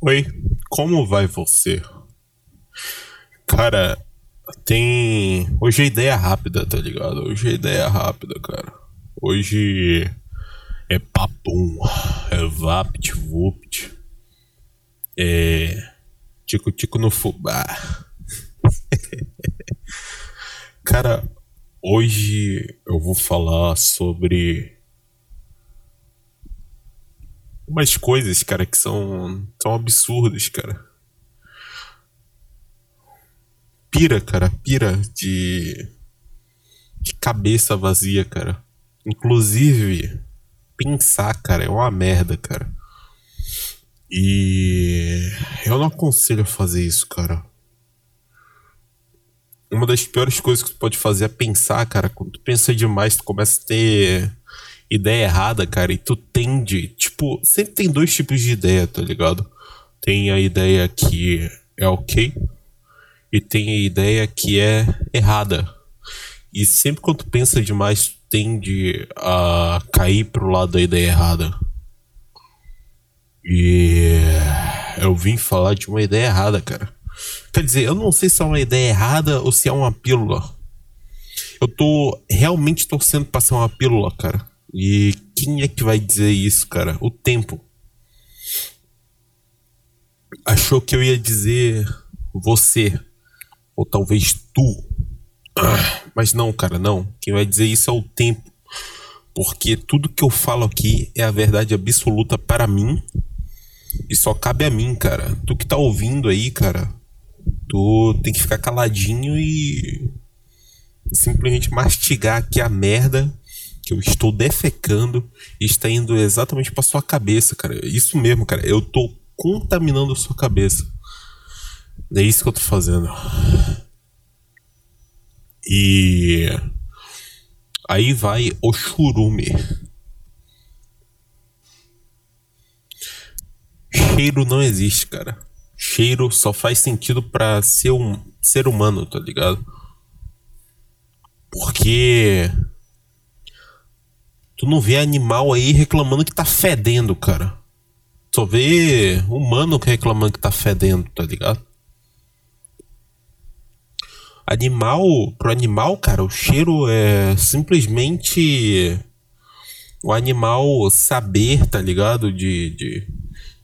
Oi, como vai você? Cara, tem. Hoje é ideia rápida, tá ligado? Hoje é ideia rápida, cara. Hoje é papum, é vapt vupt, é. Tico-tico no fubá. cara, hoje eu vou falar sobre umas coisas, cara, que são, são absurdas, cara. Pira, cara, pira de, de cabeça vazia, cara. Inclusive, pensar, cara, é uma merda, cara. E eu não aconselho a fazer isso, cara. Uma das piores coisas que tu pode fazer é pensar, cara. Quando tu pensa demais, tu começa a ter ideia errada, cara, e tu tende, tipo, sempre tem dois tipos de ideia, tá ligado? Tem a ideia que é ok e tem a ideia que é errada. E sempre quando tu pensa demais, tu tende a cair pro lado da ideia errada. E eu vim falar de uma ideia errada, cara. Quer dizer, eu não sei se é uma ideia errada ou se é uma pílula. Eu tô realmente torcendo pra ser uma pílula, cara. E quem é que vai dizer isso, cara? O tempo. Achou que eu ia dizer você. Ou talvez tu. Ah, mas não, cara, não. Quem vai dizer isso é o tempo. Porque tudo que eu falo aqui é a verdade absoluta para mim. E só cabe a mim, cara. Tu que tá ouvindo aí, cara. Tu tem que ficar caladinho e simplesmente mastigar aqui a merda que eu estou defecando está indo exatamente para sua cabeça, cara. Isso mesmo, cara. Eu tô contaminando a sua cabeça. É isso que eu tô fazendo. E aí vai o churume. Cheiro não existe, cara. Cheiro só faz sentido para ser um ser humano, tá ligado? Porque Tu não vê animal aí reclamando que tá fedendo, cara. Só vê humano reclamando que tá fedendo, tá ligado? Animal, pro animal, cara, o cheiro é simplesmente o animal saber, tá ligado? De, de,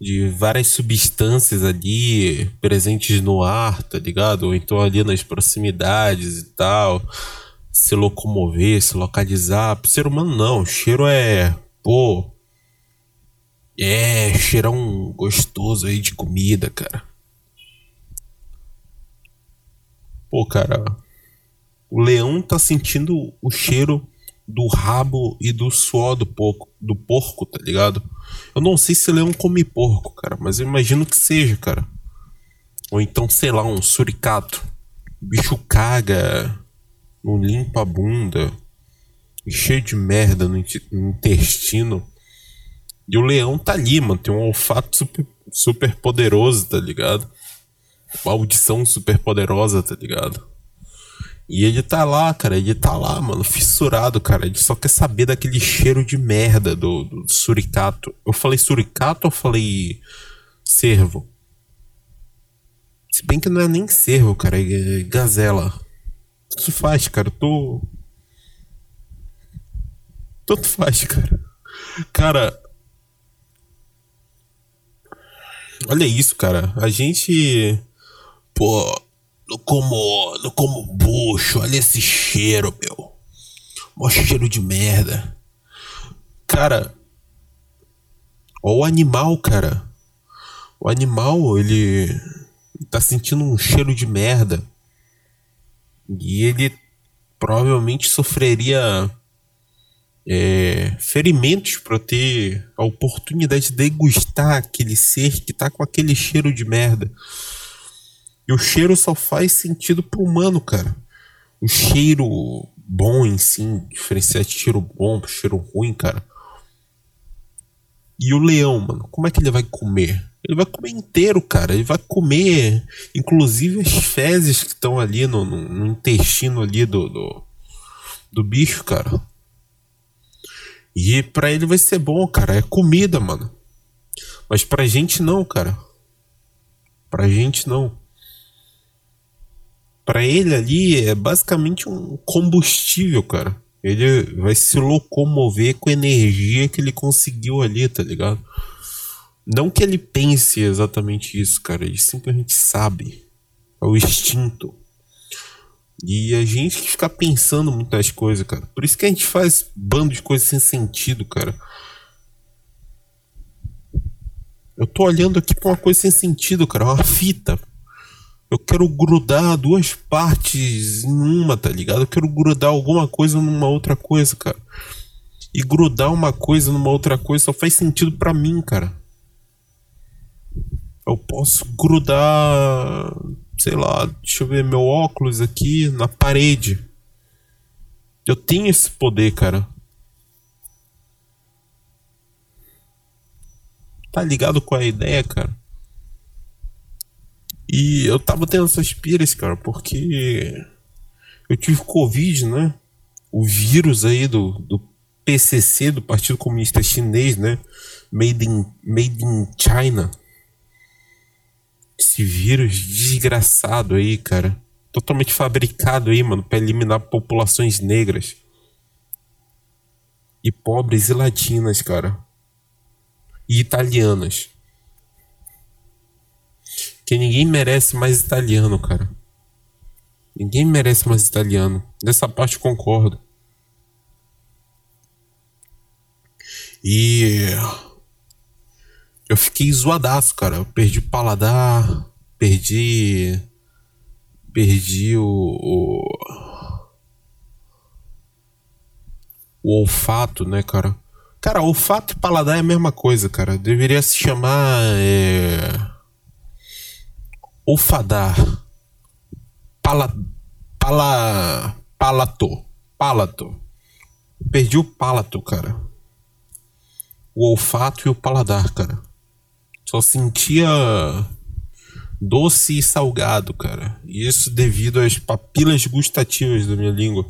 de várias substâncias ali presentes no ar, tá ligado? Ou então ali nas proximidades e tal se locomover, se localizar. Pro ser humano, não. Cheiro é. Pô. É, cheirão gostoso aí de comida, cara. Pô, cara. O leão tá sentindo o cheiro do rabo e do suor do porco, do porco, tá ligado? Eu não sei se leão come porco, cara, mas eu imagino que seja, cara. Ou então, sei lá, um suricato. O bicho caga não limpa bunda, cheio de merda no intestino. E o leão tá ali, mano. Tem um olfato super, super poderoso, tá ligado? Uma audição super poderosa, tá ligado? E ele tá lá, cara. Ele tá lá, mano, fissurado, cara. Ele só quer saber daquele cheiro de merda do, do suricato. Eu falei suricato ou falei cervo? Se bem que não é nem cervo, cara. É gazela. Tanto faz, cara. Tô. Tanto faz, cara. Cara. Olha isso, cara. A gente. Pô. Não como. Não como bucho. Olha esse cheiro, meu. Mó cheiro de merda. Cara. Olha o animal, cara. O animal, ele. Tá sentindo um cheiro de merda. E ele provavelmente sofreria é, ferimentos para ter a oportunidade de degustar aquele ser que tá com aquele cheiro de merda. E o cheiro só faz sentido pro humano, cara. O cheiro bom em si, diferenciar cheiro bom pro cheiro ruim, cara. E o leão, mano, como é que ele vai comer? Ele vai comer inteiro, cara. Ele vai comer, inclusive, as fezes que estão ali no, no, no, intestino ali do, do, do bicho, cara. E pra ele vai ser bom, cara. É comida, mano. Mas pra gente não, cara. Pra gente não. Pra ele ali é basicamente um combustível, cara. Ele vai se locomover com a energia que ele conseguiu ali, tá ligado? Não que ele pense exatamente isso, cara. Ele simplesmente sabe. É o instinto. E a gente que fica pensando muitas coisas, cara. Por isso que a gente faz bando de coisas sem sentido, cara. Eu tô olhando aqui pra uma coisa sem sentido, cara. Uma fita. Eu quero grudar duas partes em uma, tá ligado? Eu quero grudar alguma coisa numa outra coisa, cara. E grudar uma coisa numa outra coisa só faz sentido para mim, cara. Eu posso grudar, sei lá, deixa eu ver meu óculos aqui na parede. Eu tenho esse poder, cara. Tá ligado com a ideia, cara? E eu tava tendo essas piras, cara, porque eu tive Covid, né? O vírus aí do, do PCC, do Partido Comunista Chinês, né? Made in, made in China. Esse vírus desgraçado aí, cara. Totalmente fabricado aí, mano, pra eliminar populações negras. E pobres e latinas, cara e italianas. Que ninguém merece mais italiano, cara. Ninguém merece mais italiano. Dessa parte concordo. E eu fiquei zoadaço, cara. Eu perdi paladar, perdi. Perdi o, o, o olfato, né, cara? Cara, olfato e paladar é a mesma coisa, cara. Deveria se chamar. É... Olfadar. Pala. Pala. Palato. Palato. Perdi o palato, cara. O olfato e o paladar, cara. Só sentia doce e salgado, cara. E isso devido às papilas gustativas da minha língua.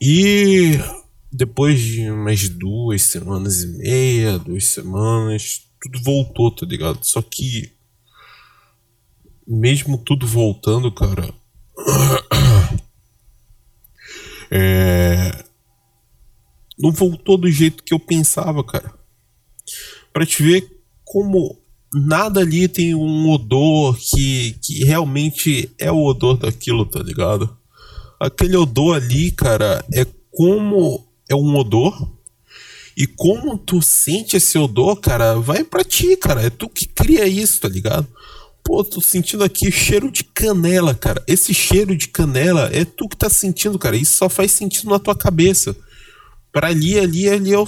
E depois de umas duas semanas e meia, duas semanas, tudo voltou, tá ligado? Só que, mesmo tudo voltando, cara. É. Não voltou do jeito que eu pensava, cara. Pra te ver como nada ali tem um odor que, que realmente é o odor daquilo, tá ligado? aquele odor ali, cara, é como é um odor. E como tu sente esse odor, cara, vai pra ti, cara. É tu que cria isso, tá ligado? Pô, tô sentindo aqui cheiro de canela, cara. Esse cheiro de canela é tu que tá sentindo, cara. Isso só faz sentido na tua cabeça. Pra ali, ali, ali é, o,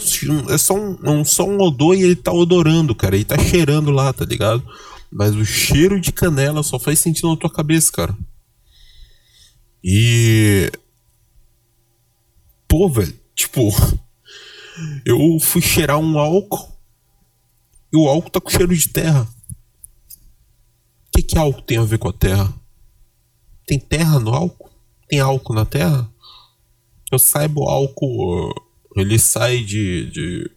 é só, um, é só um odor e ele tá odorando, cara. Ele tá cheirando lá, tá ligado? Mas o cheiro de canela só faz sentido na tua cabeça, cara. E. Pô, velho, tipo. Eu fui cheirar um álcool. E o álcool tá com cheiro de terra. O que, que álcool tem a ver com a terra? Tem terra no álcool? Tem álcool na terra? Eu saiba o álcool. Ele sai de, de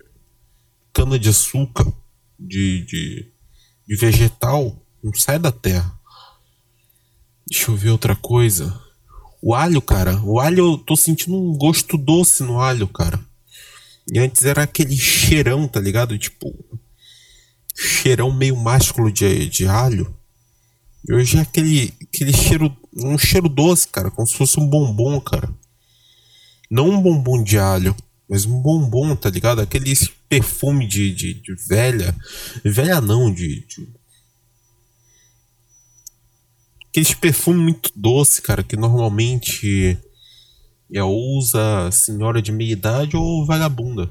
cana de açúcar, de, de, de vegetal, não sai da terra. Deixa eu ver outra coisa. O alho, cara, o alho, eu tô sentindo um gosto doce no alho, cara. E antes era aquele cheirão, tá ligado? Tipo, cheirão meio másculo de, de alho. E hoje é aquele, aquele cheiro, um cheiro doce, cara, como se fosse um bombom, cara. Não um bombom de alho, mas um bombom, tá ligado? Aquele perfume de, de, de velha. Velha não, de, de Aqueles perfumes muito doce, cara, que normalmente é, usa senhora de meia idade ou vagabunda.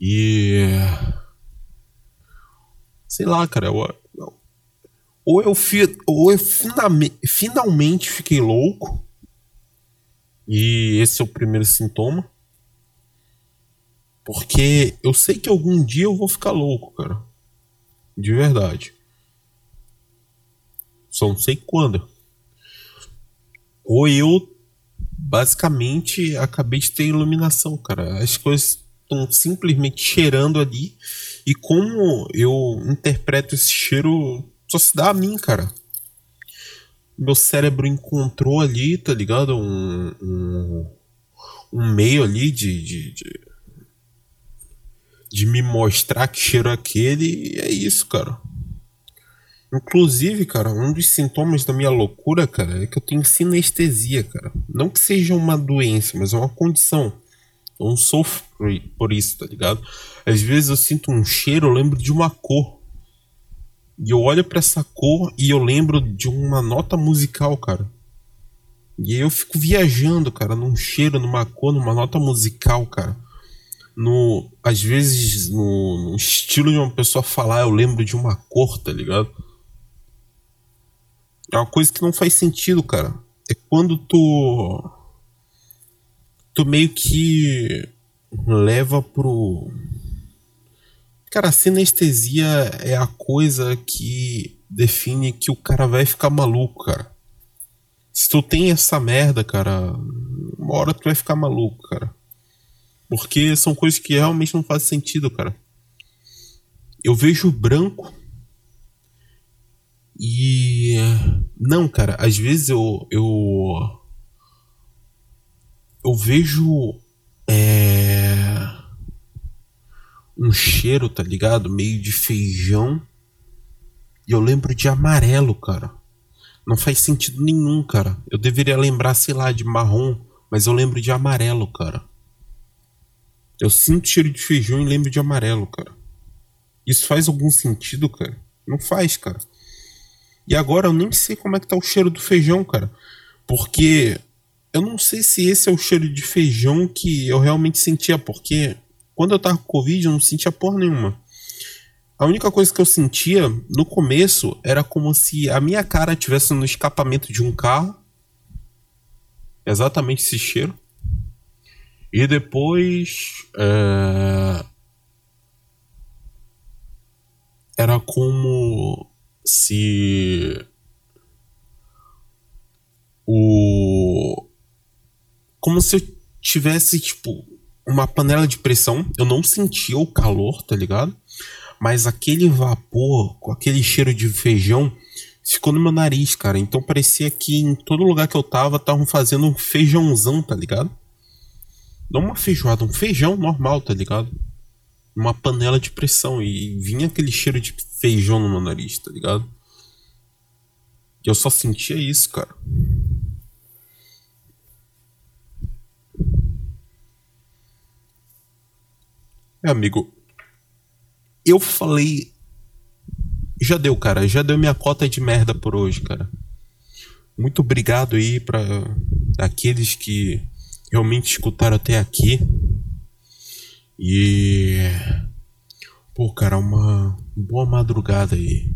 E. Sei lá, cara. Eu, ou eu, fi, ou eu finalmente fiquei louco. E esse é o primeiro sintoma. Porque eu sei que algum dia eu vou ficar louco, cara. De verdade. Só não sei quando. Ou eu basicamente acabei de ter iluminação, cara. As coisas estão simplesmente cheirando ali. E como eu interpreto esse cheiro, só se dá a mim, cara. Meu cérebro encontrou ali, tá ligado? Um, um, um meio ali de, de, de, de me mostrar que cheiro é aquele. E é isso, cara. Inclusive, cara, um dos sintomas da minha loucura, cara, é que eu tenho sinestesia, cara. Não que seja uma doença, mas é uma condição. Eu não sofro por isso, tá ligado? Às vezes eu sinto um cheiro, eu lembro de uma cor. E eu olho para essa cor e eu lembro de uma nota musical, cara. E aí eu fico viajando, cara, num cheiro, numa cor, numa nota musical, cara. No, às vezes, no, no estilo de uma pessoa falar, eu lembro de uma cor, tá ligado? É uma coisa que não faz sentido, cara. É quando tu. Tu meio que leva pro. Cara, a sinestesia é a coisa que define que o cara vai ficar maluco, cara. Se tu tem essa merda, cara, uma hora tu vai ficar maluco, cara. Porque são coisas que realmente não fazem sentido, cara. Eu vejo branco e. Não, cara, às vezes eu. Eu, eu vejo. É. Um cheiro, tá ligado? Meio de feijão. E eu lembro de amarelo, cara. Não faz sentido nenhum, cara. Eu deveria lembrar, sei lá, de marrom. Mas eu lembro de amarelo, cara. Eu sinto cheiro de feijão e lembro de amarelo, cara. Isso faz algum sentido, cara? Não faz, cara. E agora eu nem sei como é que tá o cheiro do feijão, cara. Porque eu não sei se esse é o cheiro de feijão que eu realmente sentia, porque quando eu tava com Covid eu não sentia porra nenhuma. A única coisa que eu sentia no começo era como se a minha cara estivesse no escapamento de um carro. Exatamente esse cheiro. E depois. É... Era como se o como se eu tivesse tipo uma panela de pressão, eu não sentia o calor, tá ligado? Mas aquele vapor, com aquele cheiro de feijão, ficou no meu nariz, cara. Então parecia que em todo lugar que eu tava, estavam fazendo um feijãozão, tá ligado? Não uma feijoada, um feijão normal, tá ligado? Uma panela de pressão. E vinha aquele cheiro de feijão no meu nariz, tá ligado? Eu só sentia isso, cara. Amigo. Eu falei. Já deu, cara. Já deu minha cota de merda por hoje, cara. Muito obrigado aí para aqueles que realmente escutaram até aqui. E. Pô, cara, uma boa madrugada aí.